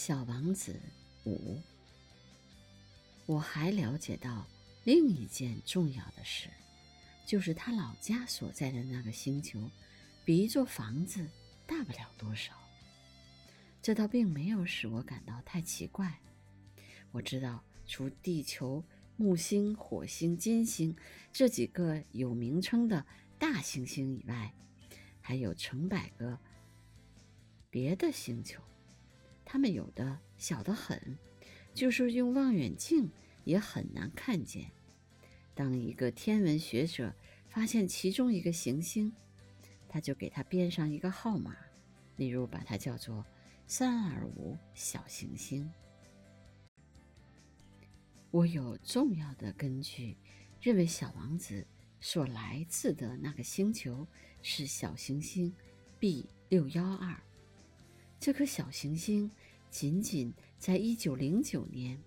小王子五，我还了解到另一件重要的事，就是他老家所在的那个星球，比一座房子大不了多少。这倒并没有使我感到太奇怪。我知道，除地球、木星、火星、金星这几个有名称的大行星以外，还有成百个别的星球。他们有的小得很，就是用望远镜也很难看见。当一个天文学者发现其中一个行星，他就给它编上一个号码，例如把它叫做三二五小行星。我有重要的根据，认为小王子所来自的那个星球是小行星 B 六幺二。这颗小行星仅仅在一九零九年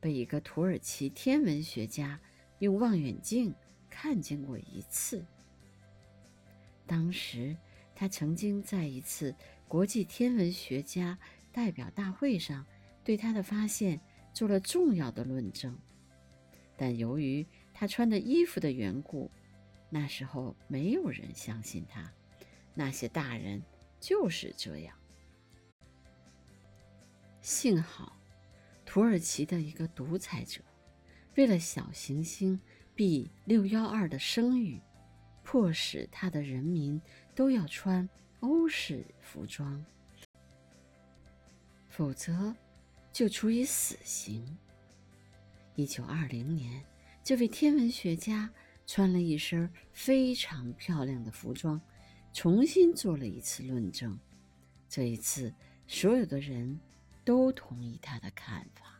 被一个土耳其天文学家用望远镜看见过一次。当时，他曾经在一次国际天文学家代表大会上对他的发现做了重要的论证，但由于他穿的衣服的缘故，那时候没有人相信他。那些大人就是这样。幸好，土耳其的一个独裁者，为了小行星 B 六幺二的声誉，迫使他的人民都要穿欧式服装，否则就处以死刑。一九二零年，这位天文学家穿了一身非常漂亮的服装，重新做了一次论证。这一次，所有的人。都同意他的看法。